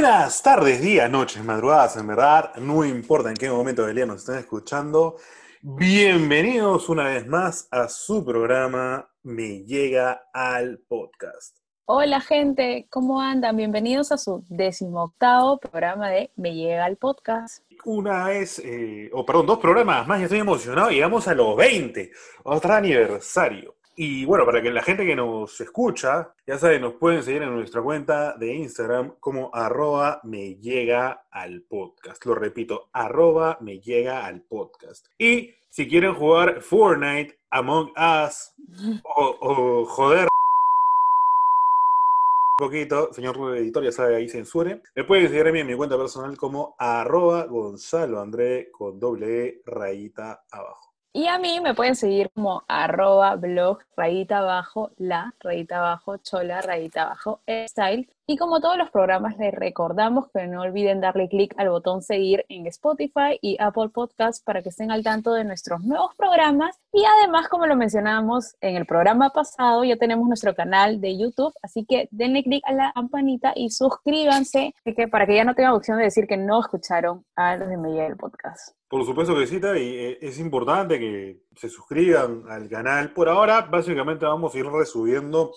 Buenas tardes, días, noches, madrugadas, en verdad, no importa en qué momento del día nos estén escuchando. Bienvenidos una vez más a su programa Me Llega al Podcast. Hola gente, ¿cómo andan? Bienvenidos a su decimoctavo programa de Me Llega al Podcast. Una vez, eh, o perdón, dos programas más, ya estoy emocionado, llegamos a los 20, otro aniversario. Y bueno, para que la gente que nos escucha, ya saben, nos pueden seguir en nuestra cuenta de Instagram como arroba me llega al podcast. Lo repito, arroba me llega al podcast. Y si quieren jugar Fortnite, Among Us o, o joder poquito, señor editor, ya sabe, ahí censure. Me pueden seguir a mí en mi cuenta personal como arroba Gonzalo André con doble E rayita abajo. Y a mí me pueden seguir como arroba blog, rayita abajo, la, rayita abajo, chola, rayita abajo, style. Y como todos los programas, les recordamos que no olviden darle clic al botón seguir en Spotify y Apple Podcasts para que estén al tanto de nuestros nuevos programas. Y además, como lo mencionábamos en el programa pasado, ya tenemos nuestro canal de YouTube, así que denle clic a la campanita y suscríbanse para que ya no tengan opción de decir que no escucharon a los de Media del Podcast. Por supuesto que sí, y eh, es importante que se suscriban al canal. Por ahora, básicamente vamos a ir resubiendo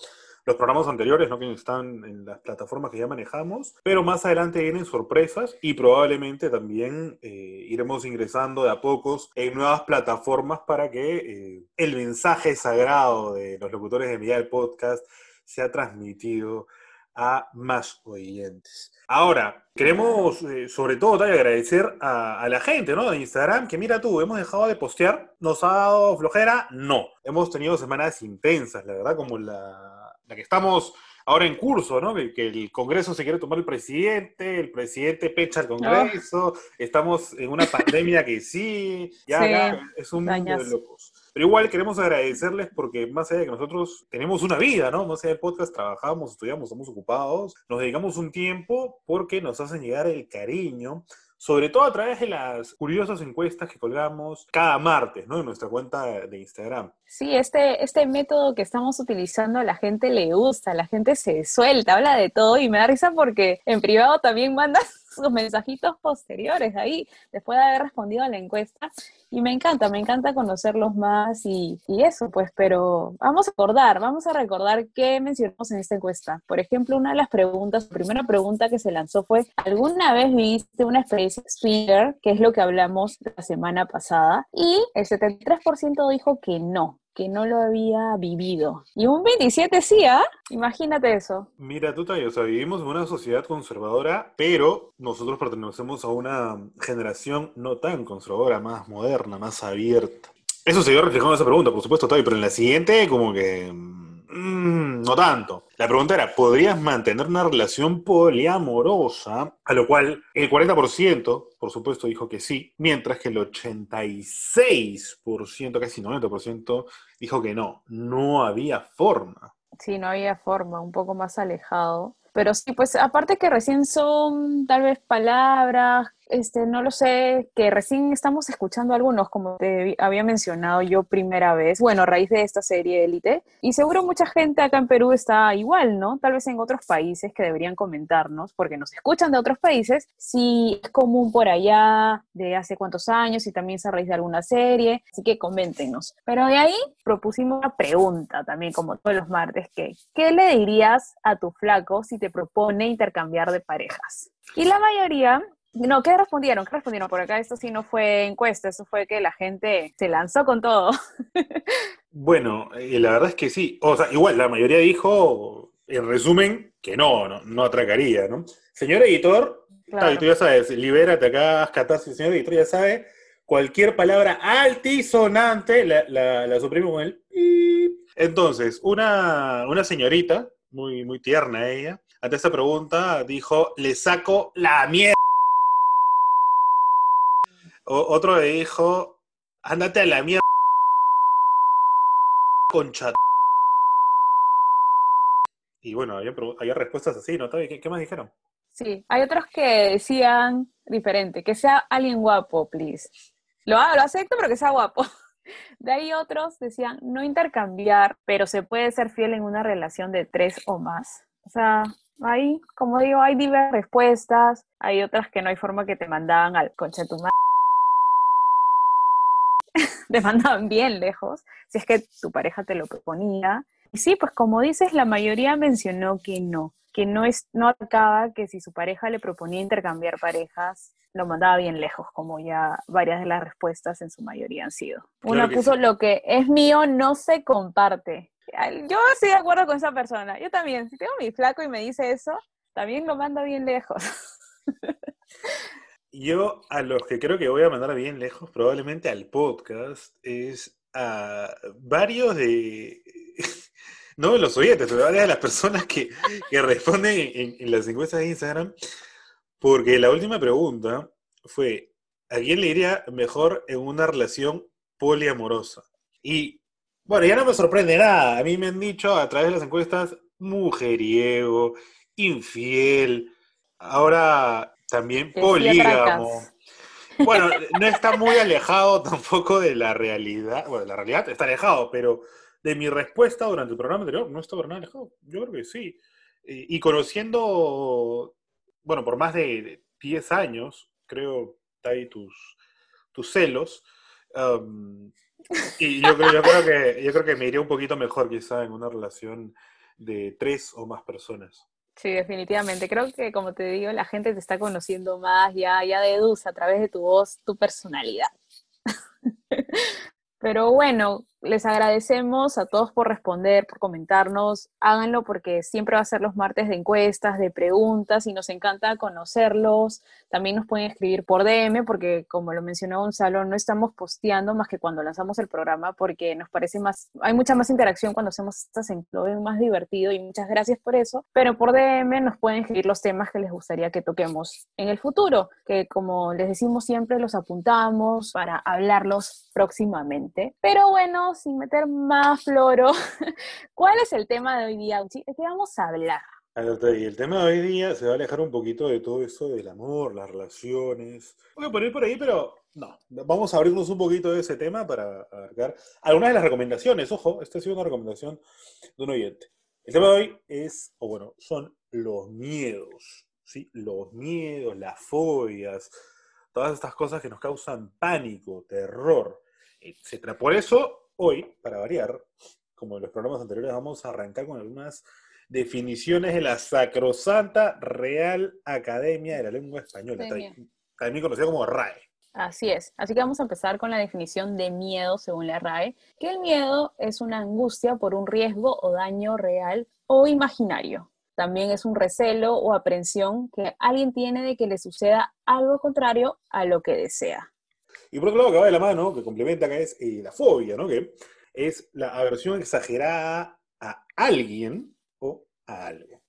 los programas anteriores, ¿no? que están en las plataformas que ya manejamos, pero más adelante vienen sorpresas y probablemente también eh, iremos ingresando de a pocos en nuevas plataformas para que eh, el mensaje sagrado de los locutores de Miguel Podcast sea transmitido a más oyentes. Ahora, queremos eh, sobre todo agradecer a, a, la gente ¿no? de Instagram que mira tú, hemos dejado de postear, nos ha dado flojera, no. Hemos tenido semanas intensas, la verdad, como la la que estamos ahora en curso, ¿no? Que, el Congreso se quiere tomar el presidente, el presidente pecha al Congreso, estamos en una pandemia que sí, ya es un mundo de locos. Pero igual queremos agradecerles porque más allá de que nosotros tenemos una vida, ¿no? Más allá del podcast, trabajamos, estudiamos, estamos ocupados, nos dedicamos un tiempo porque nos hacen llegar el cariño sobre todo a través de las curiosas encuestas que colgamos cada martes, ¿no? En nuestra cuenta de Instagram. Sí, este, este método que estamos utilizando a la gente le gusta, la gente se suelta, habla de todo y me da risa porque en privado también mandas sus mensajitos posteriores ahí, después de haber respondido a la encuesta. Y me encanta, me encanta conocerlos más y, y, eso, pues, pero vamos a recordar, vamos a recordar qué mencionamos en esta encuesta. Por ejemplo, una de las preguntas, la primera pregunta que se lanzó fue, ¿alguna vez viste una experiencia swinger? Que es lo que hablamos la semana pasada. Y el 73% dijo que no, que no lo había vivido. Y un 27 sí, ¿ah? Imagínate eso. Mira, tú, o sea, vivimos en una sociedad conservadora, pero nosotros pertenecemos a una generación no tan conservadora, más moderna, más abierta. Eso se vio reflejado en esa pregunta, por supuesto, Tayo, pero en la siguiente, como que Mm, no tanto. La pregunta era, ¿podrías mantener una relación poliamorosa? A lo cual el 40%, por supuesto, dijo que sí, mientras que el 86%, casi 90%, dijo que no, no había forma. Sí, no había forma, un poco más alejado. Pero sí, pues aparte que recién son tal vez palabras, este, no lo sé, que recién estamos escuchando algunos, como te había mencionado yo primera vez, bueno, a raíz de esta serie Élite, y seguro mucha gente acá en Perú está igual, ¿no? Tal vez en otros países que deberían comentarnos, porque nos escuchan de otros países, si es común por allá, de hace cuántos años, y también es a raíz de alguna serie, así que coméntenos. Pero de ahí propusimos una pregunta también, como todos los martes, que ¿qué le dirías a tu flaco si te propone intercambiar de parejas? Y la mayoría no, ¿qué respondieron? ¿Qué respondieron? Por acá esto sí no fue encuesta, eso fue que la gente se lanzó con todo. bueno, eh, la verdad es que sí. O sea, igual, la mayoría dijo, en resumen, que no, no, atracaría, ¿no? Señor editor, claro. tú ya sabes, libérate acá, catarsis, señor editor ya sabe, cualquier palabra altisonante la, la, la suprimo con él. Entonces, una, una señorita, muy, muy tierna ella, ante esta pregunta dijo, le saco la mierda otro dijo, ándate a la mierda, concha. Y bueno, había, respuestas así, ¿no? ¿Qué, ¿Qué, más dijeron? Sí, hay otros que decían diferente, que sea alguien guapo, please. Lo, lo acepto, pero que sea guapo. De ahí otros decían no intercambiar, pero se puede ser fiel en una relación de tres o más. O sea, Ahí, como digo, hay diversas respuestas, hay otras que no hay forma que te mandaban al conche tu te mandaban bien lejos, si es que tu pareja te lo proponía. Y sí, pues como dices, la mayoría mencionó que no, que no, es, no acaba que si su pareja le proponía intercambiar parejas, lo mandaba bien lejos, como ya varias de las respuestas en su mayoría han sido. Una puso lo que es mío no se comparte. Yo estoy de acuerdo con esa persona. Yo también, si tengo mi flaco y me dice eso, también lo manda bien lejos. Yo a los que creo que voy a mandar bien lejos, probablemente al podcast, es a varios de, no de los oyentes, pero varias de las personas que, responden en, las encuestas de Instagram, porque la última pregunta fue, ¿a quién le iría mejor en una relación poliamorosa? Y bueno, ya no me sorprende nada, a mí me han dicho a través de las encuestas mujeriego, infiel, ahora también polígamo. Bueno, no está muy alejado tampoco de la realidad. Bueno, la realidad está alejado, pero de mi respuesta durante el programa anterior no está nada alejado. Yo creo que sí. Y conociendo, bueno, por más de 10 años, creo, ahí tus, tus celos. Um, y yo creo, yo, creo que, yo creo que me iría un poquito mejor quizá en una relación de tres o más personas. Sí, definitivamente. Creo que, como te digo, la gente te está conociendo más, ya, ya deduce a través de tu voz tu personalidad. Pero bueno, les agradecemos a todos por responder, por comentarnos. Háganlo porque siempre va a ser los martes de encuestas, de preguntas y nos encanta conocerlos. También nos pueden escribir por DM porque, como lo mencionó Gonzalo, no estamos posteando más que cuando lanzamos el programa porque nos parece más, hay mucha más interacción cuando hacemos estas encuestas, más divertido y muchas gracias por eso. Pero por DM nos pueden escribir los temas que les gustaría que toquemos en el futuro, que como les decimos siempre los apuntamos para hablarlos próximamente. Pero bueno, sin meter más floro, ¿cuál es el tema de hoy día, ¿De qué vamos a hablar? Y el tema de hoy día se va a alejar un poquito de todo eso del amor, las relaciones. Voy a poner por ahí, pero no. Vamos a abrirnos un poquito de ese tema para abarcar algunas de las recomendaciones. Ojo, esta ha sido una recomendación de un oyente. El tema de hoy es, o bueno, son los miedos. ¿sí? Los miedos, las fobias, todas estas cosas que nos causan pánico, terror, etc. Por eso Hoy, para variar, como en los programas anteriores, vamos a arrancar con algunas definiciones de la Sacrosanta Real Academia de la Lengua Española, también conocida como RAE. Así es. Así que vamos a empezar con la definición de miedo según la RAE, que el miedo es una angustia por un riesgo o daño real o imaginario. También es un recelo o aprensión que alguien tiene de que le suceda algo contrario a lo que desea. Y por otro lado, que va de la mano, que complementa que es eh, la fobia, ¿no? Que es la aversión exagerada a alguien o a algo.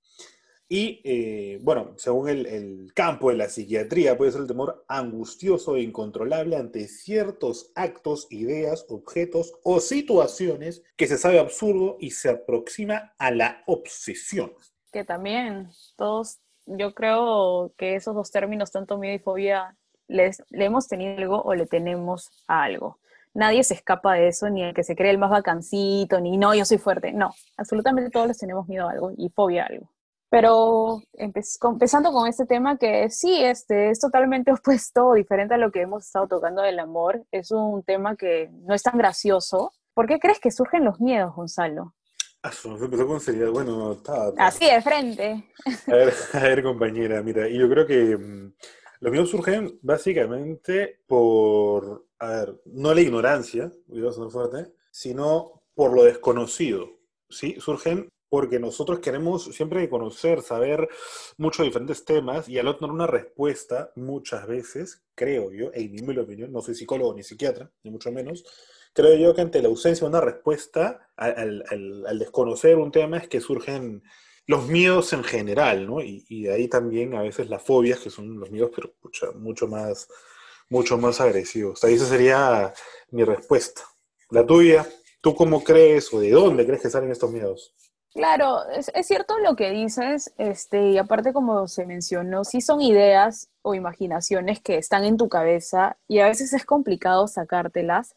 Y eh, bueno, según el, campo de la psiquiatría, puede ser el temor angustioso e incontrolable ante ciertos actos, ideas, objetos o situaciones que se sabe absurdo y se aproxima a la obsesión. Que también todos, yo creo que esos dos términos, tanto miedo y fobia, le hemos tenido algo o le tenemos a algo. Nadie se escapa de eso, ni el que se cree el más vacancito, ni no, yo soy fuerte. No, absolutamente todos les tenemos miedo a algo y fobia a algo. Pero empezando con este tema que sí, este, es totalmente opuesto diferente a lo que hemos estado tocando del amor, es un tema que no es tan gracioso. ¿Por qué crees que surgen los miedos, Gonzalo? Ah, empezó con seriedad. Bueno, está, Así de frente. A ver, a ver, compañera, mira, y yo creo que mm, los miedos surgen básicamente por, a ver, no la ignorancia, voy a ser fuerte, sino por lo desconocido. ¿sí? Surgen porque nosotros queremos siempre conocer, saber muchos diferentes temas y al no tener una respuesta muchas veces, creo yo, en mi opinión, no soy psicólogo ni psiquiatra, ni mucho menos, creo yo que ante la ausencia de una respuesta al, al desconocer un tema es que surgen los miedos en general, ¿no? Y, ahí también a veces las fobias, que son los miedos, pero mucho más, mucho más agresivos. Ahí esa sería mi respuesta. La tuya, ¿tú cómo crees o de dónde crees que salen estos miedos? Claro, es, cierto lo que dices, este, y aparte como se mencionó, sí son ideas o imaginaciones que están en tu cabeza y a veces es complicado sacártelas,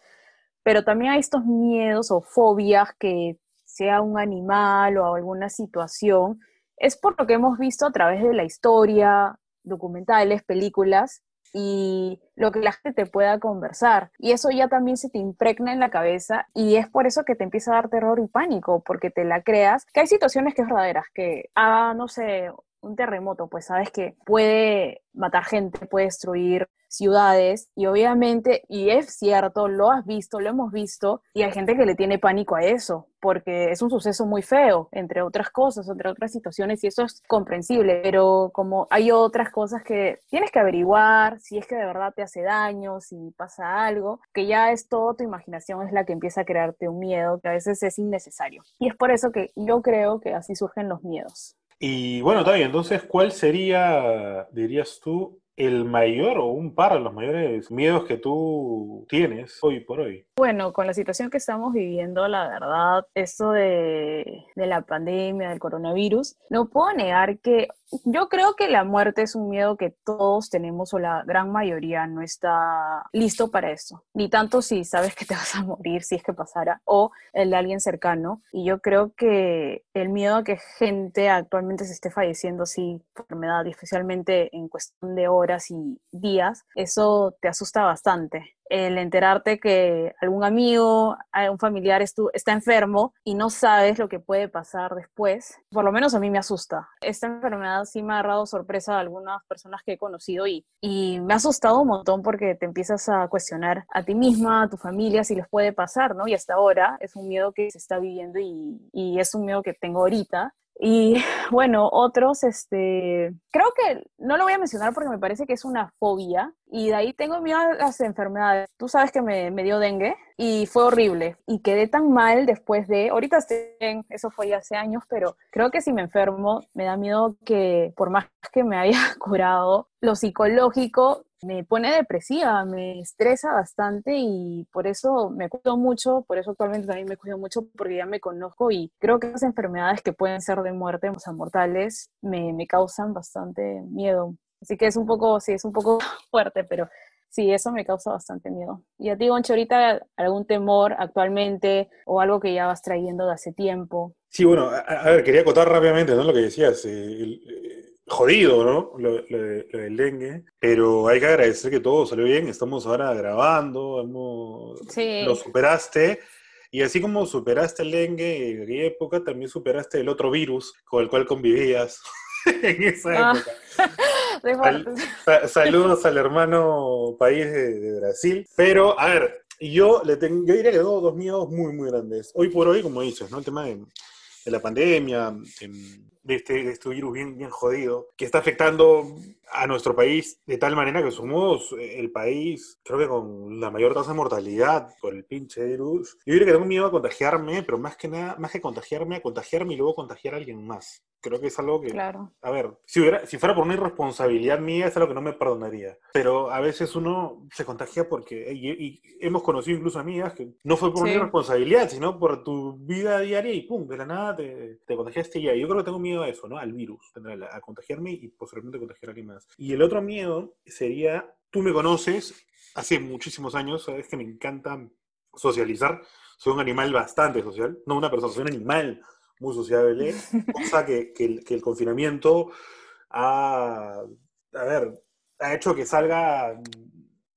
pero también hay estos miedos o fobias que sea un animal o alguna situación es por lo que hemos visto a través de la historia, documentales, películas, y lo que la gente te pueda conversar. Y eso ya también se te impregna en la cabeza y es por eso que te empieza a dar terror y pánico, porque te la creas, que hay situaciones que es verdaderas, que, ah, no sé, un terremoto, pues sabes que puede matar gente, puede destruir ciudades y obviamente, y es cierto, lo has visto, lo hemos visto y hay gente que le tiene pánico a eso porque es un suceso muy feo, entre otras cosas, entre otras situaciones y eso es comprensible, pero como hay otras cosas que tienes que averiguar si es que de verdad te hace daño, si pasa algo, que ya es todo tu imaginación es la que empieza a crearte un miedo que a veces es innecesario. Y es por eso que yo creo que así surgen los miedos. Y bueno, Tavi, entonces, ¿cuál sería, dirías tú, el mayor o un par de los mayores miedos que tú tienes hoy por hoy? Bueno, con la situación que estamos viviendo, la verdad, esto de, de, la pandemia, del coronavirus, no puedo negar que yo creo que la muerte es un miedo que todos tenemos o la gran mayoría no está listo para eso. Ni tanto si sabes que te vas a morir, si es que pasara, o el de alguien cercano. Y yo creo que el miedo a que gente actualmente se esté falleciendo así enfermedad, especialmente en cuestión de horas y días, eso te asusta bastante el enterarte que algún amigo, un familiar está enfermo y no sabes lo que puede pasar después, por lo menos a mí me asusta. Esta enfermedad sí me ha dado sorpresa a algunas personas que he conocido y, y me ha asustado un montón porque te empiezas a cuestionar a ti misma, a tu familia, si les puede pasar, ¿no? Y hasta ahora es un miedo que se está viviendo y, y es un miedo que tengo ahorita y bueno, otros, este, creo que no lo voy a mencionar porque me parece que es una fobia y de ahí tengo miedo a las enfermedades. Tú sabes que me, me dio dengue y fue horrible y quedé tan mal después de, ahorita estoy eso fue ya hace años, pero creo que si me enfermo me da miedo que por más que me haya curado, lo psicológico me pone depresiva, me estresa bastante y por eso me cuido mucho, por eso actualmente también me cuido mucho porque ya me conozco y creo que esas enfermedades que pueden ser de muerte, o sea, mortales, me, me causan bastante miedo. Así que es un poco, sí, es un poco fuerte, pero sí, eso me causa bastante miedo. Y a ti, Goncho, ahorita algún temor actualmente o algo que ya vas trayendo de hace tiempo. Sí, bueno, a, ver, quería acotar rápidamente ¿no? lo que decías. Eh, jodido, ¿no? Lo, del dengue, pero hay que agradecer que todo salió bien, estamos ahora grabando, hemos, lo superaste, y así como superaste el dengue en aquella época, también superaste el otro virus con el cual convivías en esa ah. época. saludos al hermano país de, Brasil, pero a ver, yo, le tengo, yo diría que tengo dos miedos muy, muy grandes. Hoy por hoy, como dices, ¿no? El tema de, la pandemia, de este, este virus bien, bien jodido, que está afectando a nuestro país de tal manera que somos el país, creo que con la mayor tasa de mortalidad por el pinche virus. Yo diría que tengo miedo a contagiarme, pero más que nada, más que contagiarme, a contagiarme y luego contagiar a alguien más. Creo que es algo que, claro. a ver, si, hubiera, si fuera por una irresponsabilidad mía, es algo que no me perdonaría. Pero a veces uno se contagia porque, y, hemos conocido incluso amigas que no fue por una irresponsabilidad, sino por tu vida diaria y pum, de la nada te, te contagiaste ya. Yo creo que tengo miedo a eso, ¿no? Al virus, a, a contagiarme y posiblemente contagiar a alguien más. Y el otro miedo sería, tú me conoces, hace muchísimos años, sabes que me encanta socializar, soy un animal bastante social, no una persona, soy un animal muy sociable, cosa que, el, confinamiento ha, a ver, ha hecho que salga,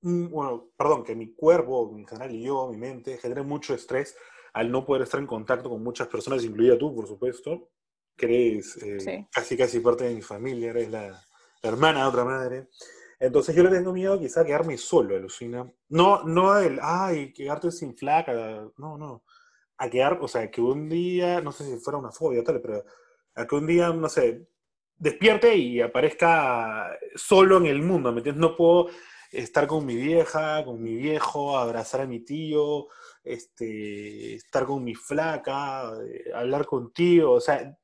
mm, bueno, perdón, que mi cuerpo, mi canal y yo, mi mente, genere mucho estrés al no poder estar en contacto con muchas personas, incluida tú, por supuesto, que eres eh, casi casi parte de mi familia, eres la, hermana de otra madre. Entonces yo le tengo miedo quizá a quedarme solo, alucina. No, no el, ay, quedarte sin flaca, no, no. A quedar, o sea, que un día, no sé si fuera una fobia o tal, pero a que un día, no sé, despierte y aparezca solo en el mundo, ¿me entiendes? No puedo estar con mi vieja, con mi viejo, abrazar a mi tío, este, estar con mi flaca, eh, hablar contigo, o sea,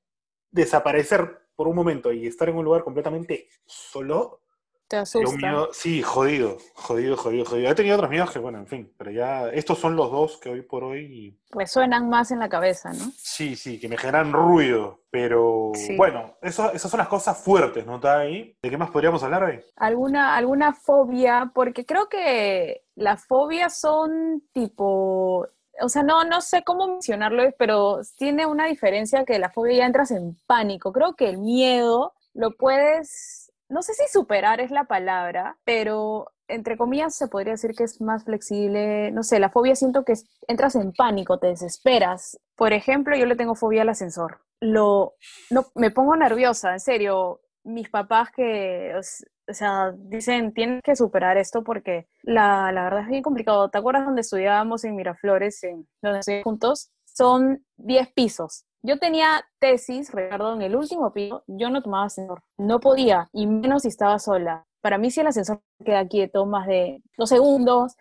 desaparecer por un momento y estar en un lugar completamente solo, te asusta. sí, jodido, jodido, jodido, jodido. He tenido otros miedos que, bueno, en fin, pero ya estos son los dos que hoy por hoy... Resuenan más en la cabeza, ¿no? Sí, sí, que me generan ruido, pero bueno, eso, esas son las cosas fuertes, ¿no? ¿Está ahí? ¿De qué más podríamos hablar hoy? ¿Alguna, alguna fobia? Porque creo que las fobias son tipo o sea, no, no sé cómo mencionarlo, pero tiene una diferencia que la fobia ya entras en pánico. Creo que el miedo lo puedes, no sé si superar es la palabra, pero entre comillas se podría decir que es más flexible. No sé, la fobia siento que entras en pánico, te desesperas. Por ejemplo, yo le tengo fobia al ascensor. Lo, no, me pongo nerviosa, en serio. Mis papás que, o sea, dicen, tienes que superar esto porque la, la, verdad es bien complicado. ¿Te acuerdas donde estudiábamos en Miraflores, en, donde estudiamos juntos? Son 10 pisos. Yo tenía tesis, Ricardo, en el último piso, yo no tomaba ascensor. No podía, y menos si estaba sola. Para mí, si el ascensor queda quieto más de dos segundos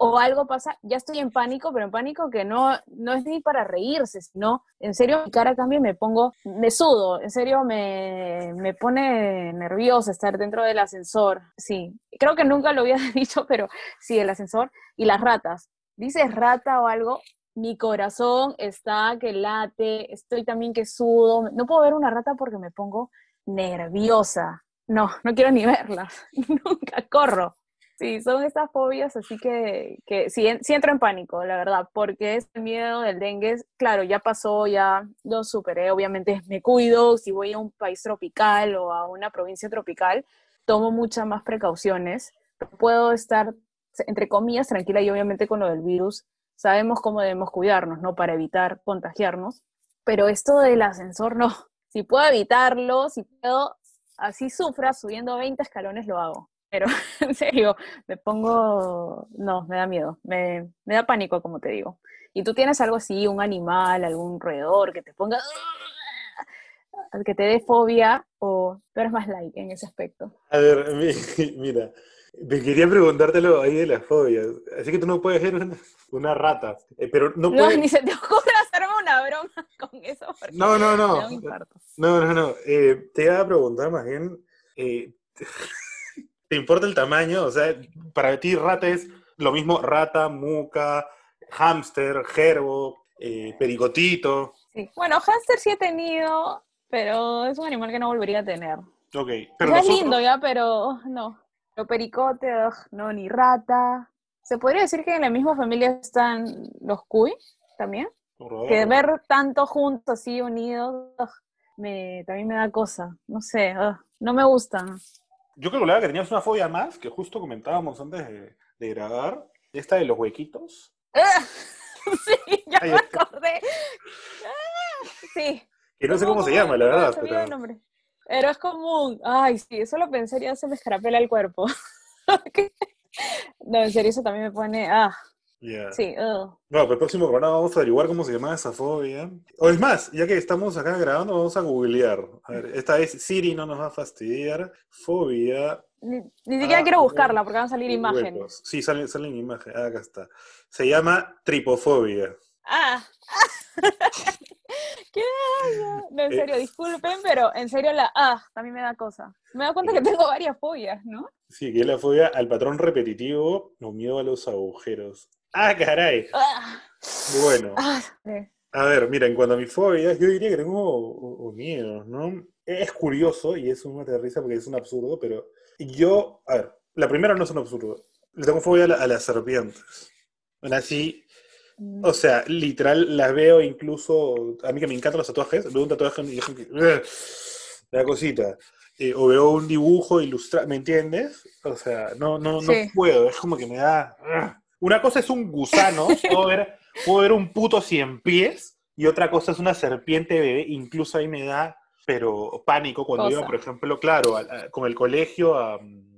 o algo pasa, ya estoy en pánico, pero en pánico que no, no es ni para reírse, sino en serio mi cara cambia y me pongo, me sudo, en serio me, me pone nerviosa estar dentro del ascensor. Sí, creo que nunca lo había dicho, pero sí, el ascensor y las ratas. Dices rata o algo, mi corazón está que late, estoy también que sudo. No puedo ver una rata porque me pongo nerviosa. No, no quiero ni verlas. Nunca corro. Sí, son estas fobias, así que, que sí, sí, entro en pánico, la verdad, porque este miedo del dengue, claro, ya pasó, ya lo superé, obviamente me cuido, si voy a un país tropical o a una provincia tropical, tomo muchas más precauciones, puedo estar, entre comillas, tranquila y obviamente con lo del virus, sabemos cómo debemos cuidarnos, ¿no? Para evitar contagiarnos, pero esto del ascensor, no, si puedo evitarlo, si puedo, así sufra, subiendo 20 escalones, lo hago pero en serio, me pongo, no, me da miedo, me, me, da pánico, como te digo. ¿Y tú tienes algo así, un animal, algún roedor que te ponga, que te dé fobia o tú eres más light en ese aspecto? A ver, mira, me quería preguntártelo ahí de las fobias. Así que tú no puedes ser una, rata, eh, pero no puedes... No, ni se te ocurra hacerme una broma con eso. No, no, no. No, no, no. Eh, te iba a preguntar más bien... Eh, ¿Te importa el tamaño? O sea, para ti rata es lo mismo rata, muca, hámster, gerbo, eh, pericotito. Sí. Bueno, hámster sí he tenido, pero es un animal que no volvería a tener. Ok. Pero Es lindo ya, pero no. Lo pericote, no, ni rata. ¿Se podría decir que en la misma familia están los cuy también? Que ver tanto juntos, así unidos, me, también me da cosa. No sé, no me gustan. Yo calculaba que tenías una fobia más, que justo comentábamos antes de, grabar, esta de los huequitos. sí, ya me acordé. Ah, sí. Que no sé cómo se llama, la verdad. Pero... pero es común. Ay, sí, eso lo pensé ya se me escarapela el cuerpo. no, en serio, eso también me pone. Ah, Sí. No, pero el próximo programa vamos a averiguar cómo se llama esa fobia. O es más, ya que estamos acá grabando, vamos a googlear. A ver, esta vez Siri no nos va a fastidiar. Fobia. Ni, siquiera quiero buscarla porque van a salir imágenes. Sí, salen, salen imágenes. Ah, acá está. Se llama tripofobia. Ah. ¿Qué No, en serio, eh. disculpen, pero en serio la ah también me da cosa. Me da cuenta que tengo varias fobias, ¿no? Sí, que es la fobia al patrón repetitivo o miedo a los agujeros. ¡Ah, caray! Ah. Bueno. Ah, a ver, mira, en cuanto a mis fobias, yo diría que tengo miedo, ¿no? Es curioso y es una risa porque es un absurdo, pero yo, a ver, la primera no es un absurdo. Le tengo fobia a, las serpientes. Bueno, así, mm. o sea, literal, las veo incluso, a mí que me encantan los tatuajes, veo un tatuaje y que, la cosita. Eh, o veo un dibujo ilustrado, ¿me entiendes? O sea, no, no, no puedo, es como que me da... Una cosa es un gusano, puedo ver, puedo ver un puto cien pies, y otra cosa es una serpiente bebé, incluso ahí me da, pero pánico cuando iba, por ejemplo, claro, con el colegio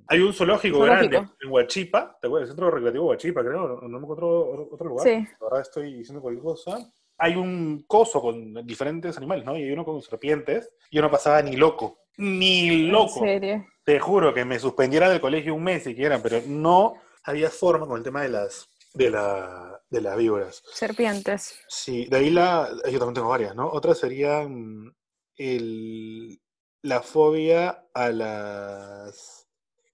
Hay un zoológico, grande en Huachipa, ¿te acuerdas? El centro recreativo de Huachipa, creo, no, me encuentro otro lugar. Sí. Ahora estoy diciendo cualquier cosa. Hay un coso con diferentes animales, ¿no? Y hay uno con serpientes. Y yo no pasaba ni loco. Ni loco. ¿En serio? Te juro que me suspendiera del colegio un mes siquiera, pero no había forma con el tema de las de, la, de las víboras. Serpientes. Sí, de ahí la. Yo también tengo varias, ¿no? Otra sería el, la fobia a las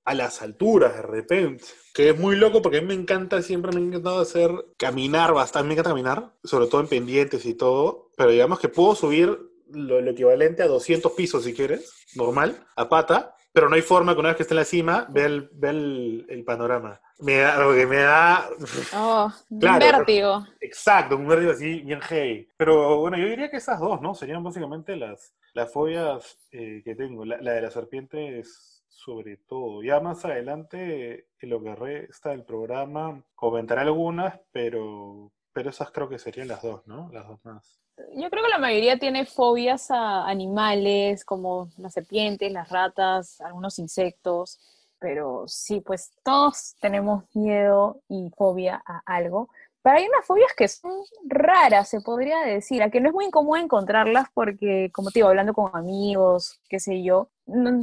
a las alturas de repente. Que es muy loco porque a mí me encanta, siempre me ha encantado hacer caminar bastante, me encanta caminar, sobre todo en pendientes y todo, pero digamos que puedo subir lo, lo equivalente a 200 pisos si quieres, normal, a pata, pero no hay forma que una vez que esté en la cima, vea el, ve el, panorama. Me da, lo que me da... Oh, un vértigo. Exacto, un vértigo así bien hey. Pero bueno, yo diría que esas dos, ¿no? Serían básicamente las, las fobias eh, que tengo. La, la de la serpiente es sobre todo. Ya más adelante, en lo que resta del programa, comentaré algunas, pero, pero esas creo que serían las dos, ¿no? Las dos más. Yo creo que la mayoría tiene fobias a animales, como las serpientes, las ratas, algunos insectos, pero sí, pues todos tenemos miedo y fobia a algo. Pero hay unas fobias que son raras, se podría decir, a que no es muy incómodo encontrarlas porque, como te digo, hablando con amigos, qué sé yo, no,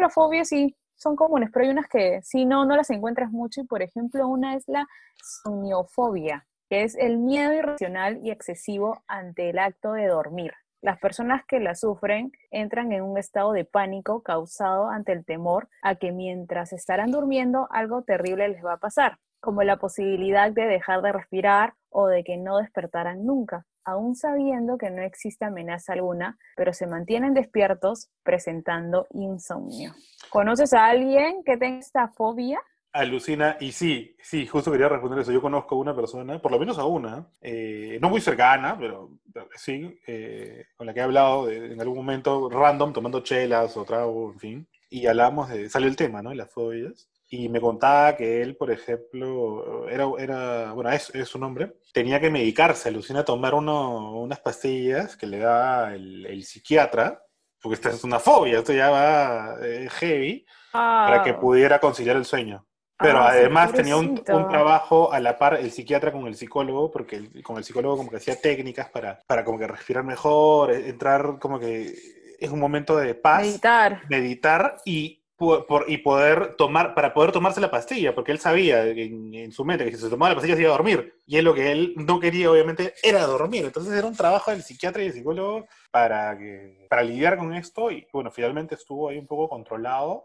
las fobias sí son comunes, pero hay unas que sí no, no las encuentras mucho y, por ejemplo, una es la somniofobia, que es el miedo irracional y excesivo ante el acto de dormir. Las personas que la sufren entran en un estado de pánico causado ante el temor a que mientras estarán durmiendo algo terrible les va a pasar como la posibilidad de dejar de respirar o de que no despertaran nunca, aún sabiendo que no existe amenaza alguna, pero se mantienen despiertos presentando insomnio. ¿Conoces a alguien que tenga esta fobia? Alucina, y sí, sí, justo quería responder eso. Yo conozco a una persona, por lo menos a una, eh, no muy cercana, pero, sí, eh, con la que he hablado en algún momento random, tomando chelas o trago, en fin, y hablamos de, salió el tema, ¿no? De las fobias y me contaba que él, por ejemplo, era, era bueno, es, es un hombre, tenía que medicarse, alucina tomar uno, unas pastillas que le da el, psiquiatra, porque esta es una fobia, esto ya va eh, heavy, para que ah. pudiera conciliar el sueño. Pero ah, además tenía un, un, trabajo a la par el psiquiatra con el psicólogo, porque con el psicólogo como que hacía técnicas para, para como que respirar mejor, e, entrar como que es un momento de paz. Meditar. Meditar y y poder tomar, para poder tomarse la pastilla, porque él sabía en, su mente que si se tomaba la pastilla se iba a dormir. Y él lo que él no quería, obviamente, era dormir. Entonces era un trabajo del psiquiatra y del psicólogo para, que, para lidiar con esto. Y bueno, finalmente estuvo ahí un poco controlado,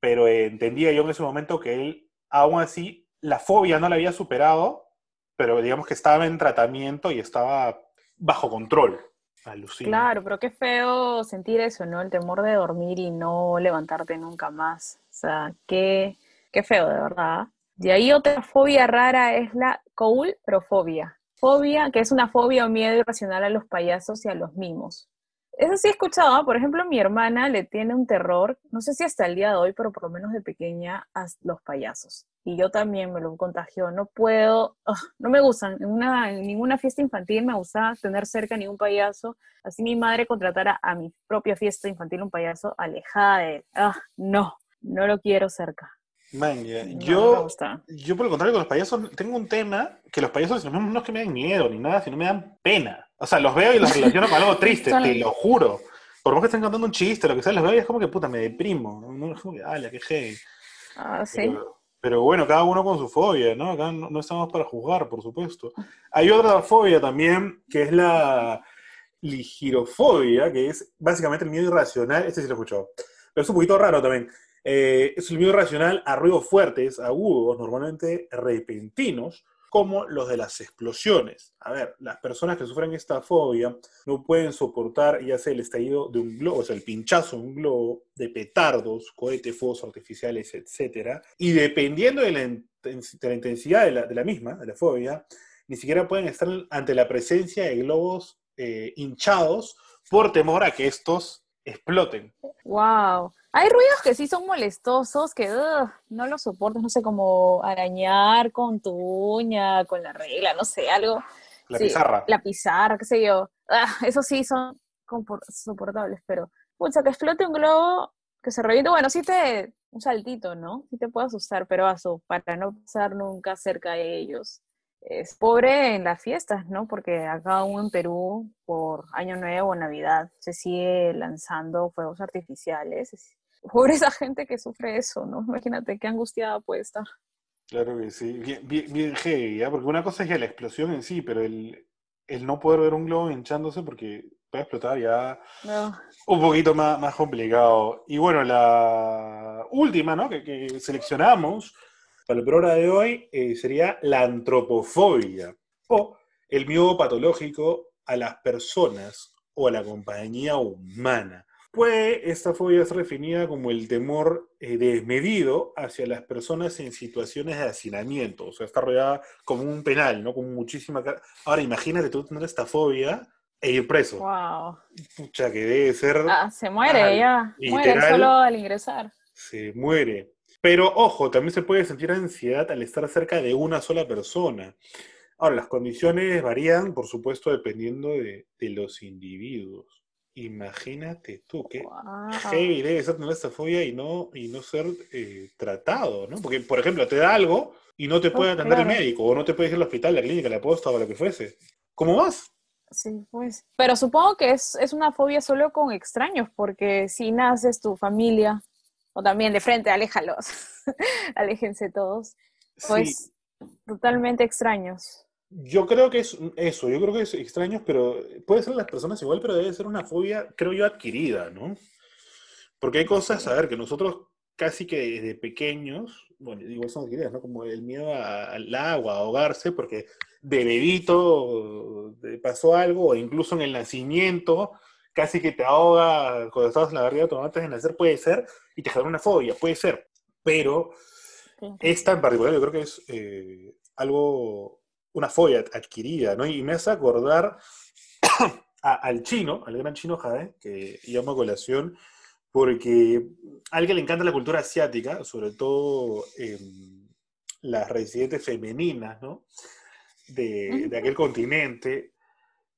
pero entendía yo en ese momento que él, aún así, la fobia no la había superado, pero digamos que estaba en tratamiento y estaba bajo control. Claro, pero qué feo sentir eso, ¿no? El temor de dormir y no levantarte nunca más. O sea, qué, qué feo, de verdad. De ahí otra fobia rara es la coulprofobia. Fobia, que es una fobia o miedo irracional a los payasos y a los mimos. Eso sí he escuchado, por ejemplo, mi hermana le tiene un terror, no sé si hasta el día de hoy, pero por lo menos de pequeña, a los payasos. Y yo también me lo contagió. No puedo, no me gustan. En, una, en ninguna fiesta infantil me gusta tener cerca ni un payaso. Así mi madre contratara a mi propia fiesta infantil un payaso alejada de él. Ah, no, no lo quiero cerca. Man, yo, yo por el contrario con los payasos tengo un tema que los payasos no, no es que me den miedo ni nada, sino me dan pena. O sea, los veo y los relaciono con algo triste, te lo juro. Por más que estén contando un chiste, lo que sea, los veo y es como que puta, me deprimo. No es como que, ala, qué hey. Ah, sí. Pero, bueno, cada uno con su fobia, ¿no? Acá no, estamos para juzgar, por supuesto. Hay otra fobia también, que es la ligirofobia, que es básicamente el miedo irracional. Este sí lo he escuchado. Pero es un poquito raro también. Eh, es el miedo irracional a ruidos fuertes, agudos, normalmente repentinos, como los de las explosiones. A ver, las personas que sufren esta fobia no pueden soportar ya sea el estallido de un globo, o sea, el pinchazo de un globo, de petardos, cohetes, fuegos artificiales, etc. Y dependiendo de la, intensidad de la, misma, de la fobia, ni siquiera pueden estar ante la presencia de globos eh, hinchados por temor a que estos exploten. ¡Wow! Hay ruidos que sí son molestosos, que no los soporto, no sé, como arañar con tu uña, con la regla, no sé, algo. La pizarra. La pizarra, qué sé yo. Ah, eso sí son soportables, pero, pucha, que explote un globo, que se reviente, bueno, sí te, un saltito, ¿no? Sí te puede asustar, pero aso, para no pasar nunca cerca de ellos. Es pobre en las fiestas, ¿no? Porque acá aún en Perú, por Año Nuevo o Navidad, se sigue lanzando fuegos artificiales Pobre esa gente que sufre eso, ¿no? Imagínate qué angustiada puede estar. Claro que sí, bien, bien, heavy, ¿ya? porque una cosa es ya la explosión en sí, pero el, no poder ver un globo hinchándose porque puede explotar ya un poquito más, más complicado. Y bueno, la última ¿no? que, seleccionamos para el programa de hoy eh, sería la antropofobia o el miedo patológico a las personas o a la compañía humana. Puede esta fobia ser definida como el temor eh, desmedido hacia las personas en situaciones de hacinamiento. O sea, está rodeada como un penal, ¿no? Con muchísima... Ahora, imagínate tú tener esta fobia e ir preso. Wow. Pucha, que debe ser... Ah, se muere ya. Muere solo al ingresar. Se muere. Pero ojo, también se puede sentir ansiedad al estar cerca de una sola persona. Ahora, las condiciones varían, por supuesto, dependiendo de, los individuos. Imagínate tú, qué wow. heavy debe ser tener esta fobia y no, y no ser eh, tratado, ¿no? Porque, por ejemplo, te da algo y no te puede atender el médico, o no te puede ir al hospital, la clínica, la posta o lo que fuese. ¿Cómo vas? Sí, pues. Pero supongo que es, es una fobia solo con extraños, porque si naces tu familia, o también de frente, aléjalos, aléjense todos, pues totalmente extraños. Yo creo que es eso, yo creo que es extraño, pero puede ser las personas igual, pero debe ser una fobia, creo yo, adquirida, ¿no? Porque hay cosas, a ver, que nosotros casi que desde pequeños, bueno, igual son adquiridas, ¿no? Como el miedo al agua, a ahogarse, porque de bebito pasó algo, o incluso en el nacimiento, casi que te ahoga cuando estabas en la barriga de tomates de nacer, puede ser, y te genera una fobia, puede ser, pero esta en particular yo creo que es eh, algo una fobia adquirida, ¿no? Y me hace acordar al chino, al gran chino Jade, que llamo a colación, porque a alguien le encanta la cultura asiática, sobre todo las residentes femeninas, ¿no? De, aquel continente.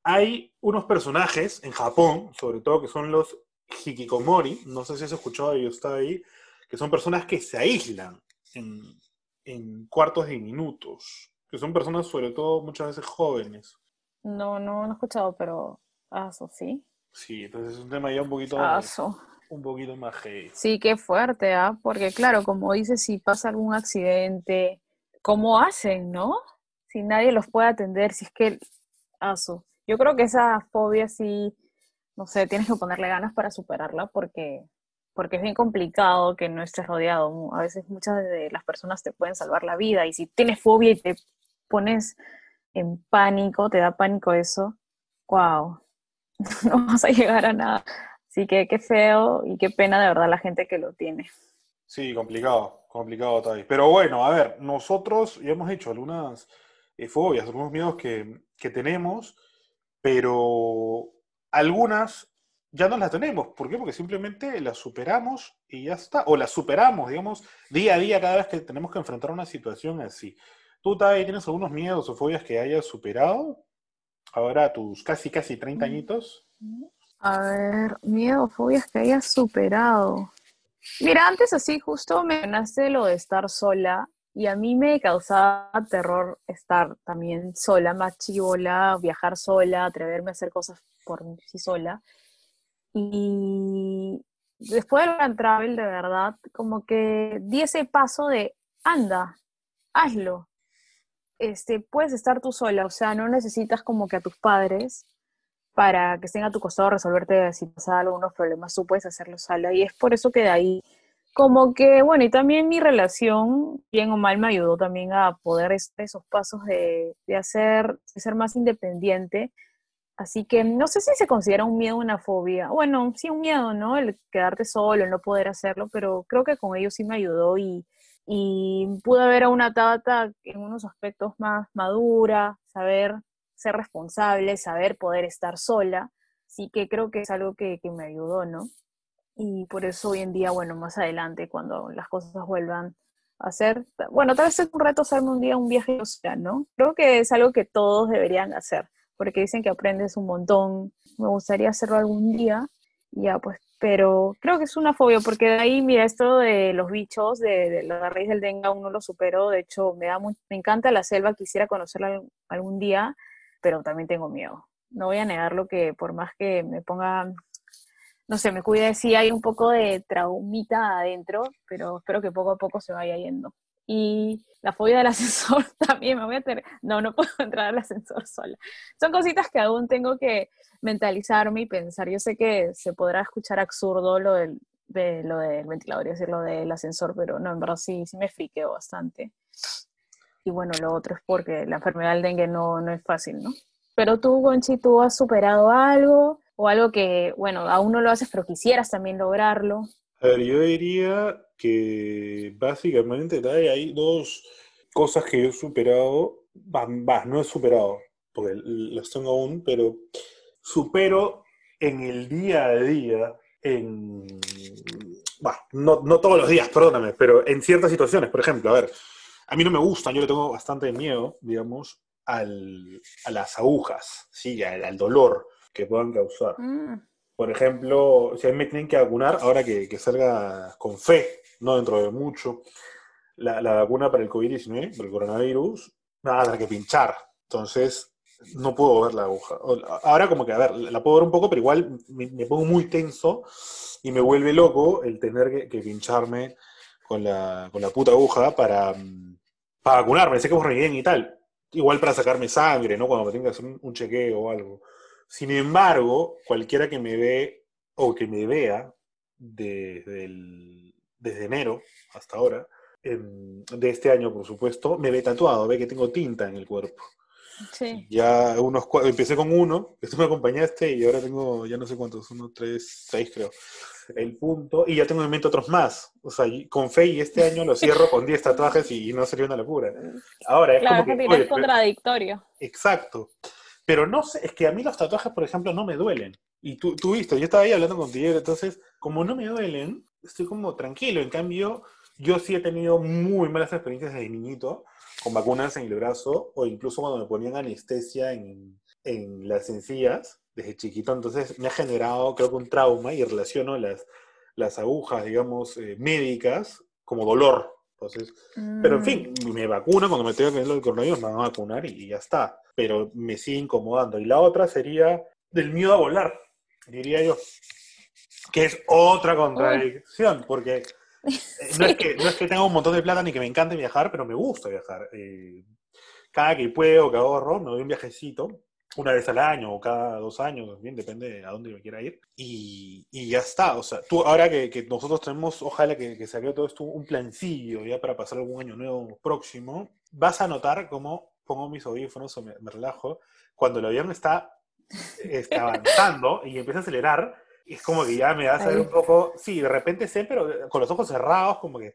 Hay unos personajes en Japón, sobre todo, que son los hikikomori, no sé si has escuchado, yo estaba ahí, que son personas que se aíslan en, en cuartos de minutos que son personas sobre todo muchas veces jóvenes. No, no, no he escuchado, pero aso, sí. Sí, entonces es un tema ya un poquito, un poquito más heavy. Sí, qué fuerte, ¿ah? Porque claro, como dices, si pasa algún accidente, ¿cómo hacen, no? Si nadie los puede atender, si es que, aso. Yo creo que esa fobia sí, no sé, tienes que ponerle ganas para superarla porque porque es bien complicado que no estés rodeado. A veces muchas de las personas te pueden salvar la vida y si tienes fobia y te pones en pánico, te da pánico eso, wow, no vas a llegar a nada. Así que qué feo y qué pena de verdad la gente que lo tiene. Sí, complicado, complicado, Tai. Pero bueno, a ver, nosotros ya hemos hecho algunas eh, fobias, algunos miedos que, que tenemos, pero algunas ya no las tenemos. ¿Por qué? Porque simplemente las superamos y ya está. O las superamos, digamos, día a día cada vez que tenemos que enfrentar una situación así. ¿Tú, Tai, tienes algunos miedos o fobias que hayas superado? Ahora tus casi, casi 30 añitos. A ver, miedo, fobias que hayas superado. Mira, antes así justo me mencionaste lo de estar sola y a mí me causaba terror estar también sola, más chivola, viajar sola, atreverme a hacer cosas por sí sola. Y después del Grand Travel, de verdad, como que di ese paso de, anda, hazlo este, puedes estar tú sola, o sea, no necesitas como que a tus padres para que estén a tu costado resolverte si pasa algunos problemas, tú puedes hacerlo sola. Y es por eso que de ahí, como que, bueno, y también mi relación, bien o mal, me ayudó también a poder este, esos pasos de, de hacer, ser más independiente. Así que no sé si se considera un miedo una fobia. Bueno, sí, un miedo, ¿no? El quedarte solo, el no poder hacerlo, pero creo que con ello sí me ayudó y, y pude ver a una Tata en unos aspectos más madura, saber ser responsable, saber poder estar sola. Así que creo que es algo que, me ayudó, ¿no? Y por eso hoy en día, bueno, más adelante, cuando las cosas vuelvan a ser, bueno, tal vez es un reto hacerme un día un viaje social, ¿no? Creo que es algo que todos deberían hacer, porque dicen que aprendes un montón. Me gustaría hacerlo algún día. Y ya, pues pero creo que es una fobia, porque de ahí, mira, esto de los bichos, de, la raíz del dengue aún no lo supero, de hecho me, da me encanta la selva, quisiera conocerla algún día, pero también tengo miedo. No voy a negarlo que por más que me ponga, no sé, me cuide, sí hay un poco de traumita adentro, pero espero que poco a poco se vaya yendo. Y la fobia del ascensor también me voy a tener, no, no puedo entrar al ascensor sola. Son cositas que aún tengo que mentalizarme y pensar. Yo sé que se podrá escuchar absurdo lo del, de, lo del ventilador y decir lo del ascensor, pero no, en verdad sí, sí me friqueo bastante. Y bueno, lo otro es porque la enfermedad del dengue no, no es fácil, ¿no? Pero tú, Gonchi, ¿tú has superado algo o algo que, bueno, aún no lo haces, pero quisieras también lograrlo. A ver, yo diría que básicamente hay dos cosas que yo he superado, no he superado, porque las tengo aún, pero supero en el día a día, en, no, no todos los días, perdóname, pero en ciertas situaciones, por ejemplo, a ver, a mí no me gustan, yo le tengo bastante miedo, digamos, al, a las agujas, ¿sí? al, dolor que puedan causar. Mm. Por ejemplo, si a mí me tienen que vacunar, ahora que, salga con fe, no dentro de mucho, la, vacuna para el COVID-19, para el coronavirus, me va a que pinchar. Entonces, no puedo ver la aguja. Ahora como que, a ver, la puedo ver un poco, pero igual me, pongo muy tenso y me vuelve loco el tener que, pincharme con la, con la, puta aguja para, para vacunarme. Sé que es bien y tal. Igual para sacarme sangre, ¿no? Cuando me tenga que hacer un chequeo o algo. Sin embargo, cualquiera que me ve o que me vea desde, desde enero hasta ahora, em, de este año, por supuesto, me ve tatuado, ve que tengo tinta en el cuerpo. Sí. Ya unos empecé con uno, que tú me acompañaste y ahora tengo ya no sé cuántos, uno, tres, seis creo. El punto, y ya tengo en mente otros más. O sea, con fe y este año lo cierro con 10 tatuajes y, no sería una locura. Ahora es como que. es contradictorio. Exacto. Pero no sé, es que a mí los tatuajes, por ejemplo, no me duelen. Y tú, tú viste, yo estaba ahí hablando contigo, entonces, como no me duelen, estoy como tranquilo. En cambio, yo sí he tenido muy malas experiencias desde niñito con vacunas en el brazo o incluso cuando me ponían anestesia en, en las encías desde chiquito. Entonces, me ha generado, creo que un trauma y relaciono las, las agujas, digamos, eh, médicas como dolor. Entonces, pero en fin, mm. me vacuno cuando me tenga que ver el coronavirus, me van a vacunar y ya está pero me sigue incomodando. Y la otra sería del miedo a volar, diría yo, que es otra contradicción, porque eh, no es, que, no es que tenga un montón de plata ni que me encante viajar, pero me gusta viajar. Eh, cada que puedo, que ahorro, me doy un viajecito, una vez al año o cada dos años, bien, depende a dónde me quiera ir. Y, y, ya está. O sea, tú ahora que, que nosotros tenemos, ojalá que, que se todo esto un plancillo ya para pasar algún año nuevo próximo, vas a notar cómo pongo mis audífonos o me, relajo, cuando el avión está, está avanzando y empieza a acelerar, es como que ya me da a saber un poco, sí, de repente sé, pero con los ojos cerrados, como que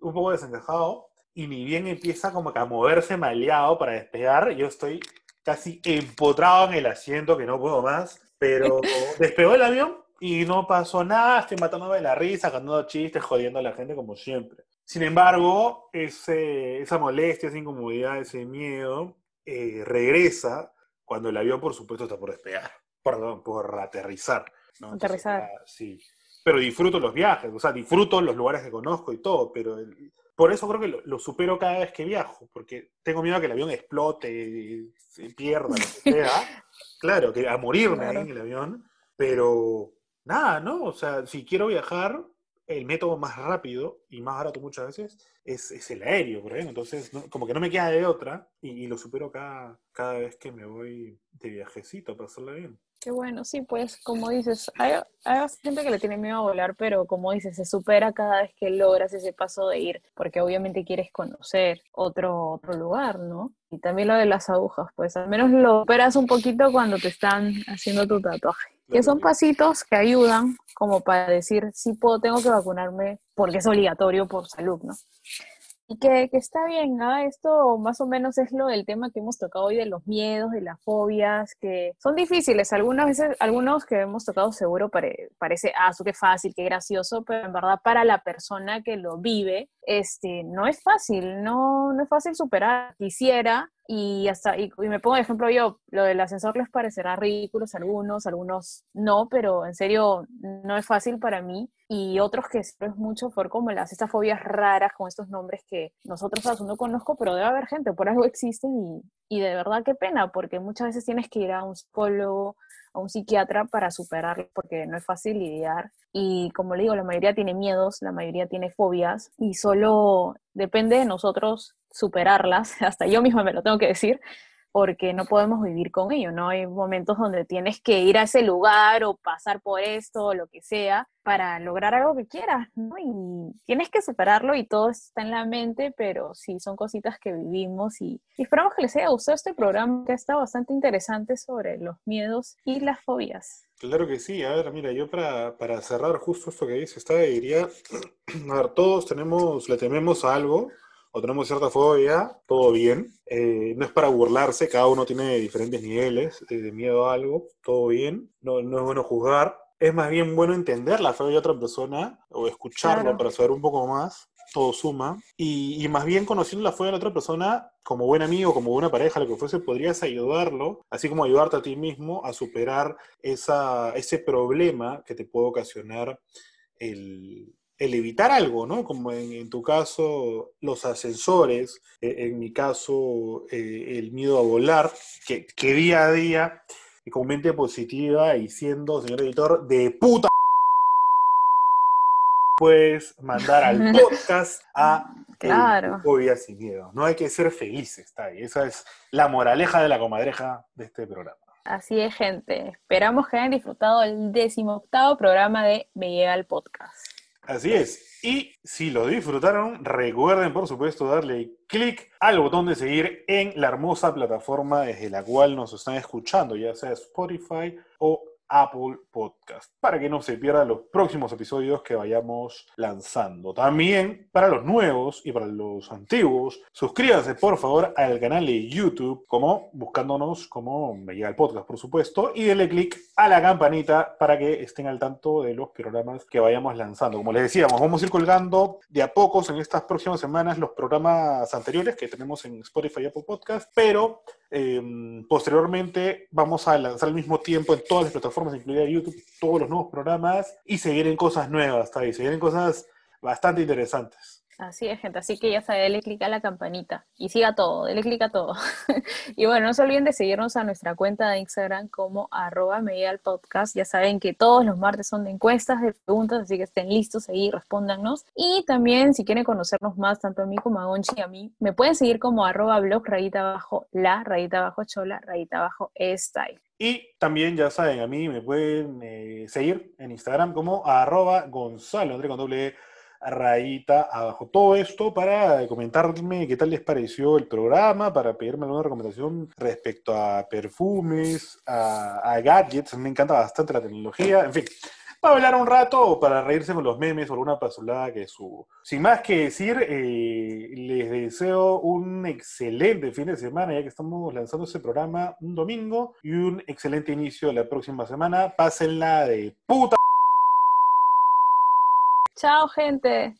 un poco desencajado, y mi bien empieza como que a moverse maleado para despegar, yo estoy casi empotrado en el asiento que no puedo más, pero despegó el avión y no pasó nada, estoy matándome de la risa, cantando chistes, jodiendo a la gente como siempre. Sin embargo, esa molestia, esa incomodidad, ese miedo eh, regresa cuando el avión, por supuesto, está por despegar. Perdón, por aterrizar. Aterrizar. sí. Pero disfruto los viajes, o sea, disfruto los lugares que conozco y todo, pero por eso creo que lo, supero cada vez que viajo, porque tengo miedo a que el avión explote, se pierda, lo que sea. claro, que a morirme ahí en el avión, pero nada, ¿no? O sea, si quiero viajar, el método más rápido y más barato muchas veces es, el aéreo, por ejemplo. Entonces, como que no me queda de otra y, lo supero cada, cada vez que me voy de viajecito para hacerlo bien. Qué bueno, sí, pues como dices, hay, hay gente que le tiene miedo a volar, pero como dices, se supera cada vez que logras ese paso de ir, porque obviamente quieres conocer otro, otro lugar, ¿no? Y también lo de las agujas, pues al menos lo superas un poquito cuando te están haciendo tu tatuaje. Que son pasitos que ayudan como para decir, sí puedo, tengo que vacunarme porque es obligatorio por salud, ¿no? Que, que, está bien, ¿ah? Esto más o menos es lo del tema que hemos tocado hoy de los miedos, de las fobias, que son difíciles. Algunas veces, algunos que hemos tocado seguro parece, ah, eso qué fácil, qué gracioso, pero en verdad para la persona que lo vive, este, no es fácil, no, no es fácil superar. Quisiera, y hasta y, me pongo de ejemplo yo, lo del ascensor les parecerá ridículo a algunos, algunos no, pero en serio no es fácil para mí y otros que es mucho por como las estas fobias raras con estos nombres que nosotros no conozco, pero debe haber gente, por algo existen y, y de verdad qué pena, porque muchas veces tienes que ir a un psicólogo, a un psiquiatra para superarlo, porque no es fácil lidiar. Y como le digo, la mayoría tiene miedos, la mayoría tiene fobias y solo depende de nosotros superarlas, hasta yo misma me lo tengo que decir, porque no podemos vivir con ello, ¿no? Hay momentos donde tienes que ir a ese lugar o pasar por esto o lo que sea para lograr algo que quieras, ¿no? Y tienes que superarlo y todo está en la mente, pero sí, son cositas que vivimos y, esperamos que les haya gustado este programa que está bastante interesante sobre los miedos y las fobias. Claro que sí, a ver, mira, yo para, para cerrar justo esto que dice, está, diría, a ver, todos tenemos, le tememos a algo, o tenemos cierta fobia, todo bien. Eh, no es para burlarse, cada uno tiene diferentes niveles de, miedo a algo, todo bien. No, no, es bueno juzgar. Es más bien bueno entender la fobia de otra persona o escucharlo para saber un poco más. Todo suma. Y, y, más bien conociendo la fobia de la otra persona, como buen amigo, como buena pareja, lo que fuese, podrías ayudarlo, así como ayudarte a ti mismo a superar esa, ese problema que te puede ocasionar el, el evitar algo, ¿no? Como en, tu caso los ascensores, e, en mi caso eh, el miedo a volar, que, día a día, y con mente positiva y siendo, señor editor, de puta puedes mandar al podcast a claro. fobias y miedo. No hay que ser felices, está ahí. Esa es la moraleja de la comadreja de este programa. Así es, gente. Esperamos que hayan disfrutado el decimoctavo programa de Me Llega el Podcast. Así es. Y si lo disfrutaron, recuerden por supuesto darle clic al botón de seguir en la hermosa plataforma desde la cual nos están escuchando, ya sea Spotify o Apple Podcast, para que no se pierdan los próximos episodios que vayamos lanzando. También para los nuevos y para los antiguos, suscríbanse por favor al canal de YouTube, como buscándonos como me llega el podcast, por supuesto, y denle clic a la campanita para que estén al tanto de los programas que vayamos lanzando. Como les decíamos, vamos a ir colgando de a pocos en estas próximas semanas los programas anteriores que tenemos en Spotify y Apple Podcast, pero Em, posteriormente vamos a lanzar al mismo tiempo en todas las plataformas, incluida YouTube, todos los nuevos programas y se vienen cosas nuevas, ahí, se vienen cosas bastante interesantes. Así es, gente. Así que ya sabe, dele clic a la campanita y siga todo, dele clic a todo. y bueno, no se olviden de seguirnos a nuestra cuenta de Instagram como arroba podcast. Ya saben que todos los martes son de encuestas, de preguntas, así que estén listos ahí, respóndanos. Y también, si quieren conocernos más, tanto a mí como a Gonchi y a mí, me pueden seguir como arroba blog, rayita abajo, la, rayita abajo, chola, rayita abajo, style. Y también, ya saben, a mí me pueden eh, seguir en Instagram como arroba Gonzalo, André con doble e rayita abajo. Todo esto para comentarme qué tal les pareció el programa, para pedirme alguna recomendación respecto a perfumes, a, gadgets. Me encanta bastante la tecnología. En fin, para hablar un rato o para reírse con los memes o alguna pasolada que subo. Sin más que decir, eh, les deseo un excelente fin de semana, ya que estamos lanzando ese programa un domingo y un excelente inicio de la próxima semana. Pásenla de puta. Chao, gente.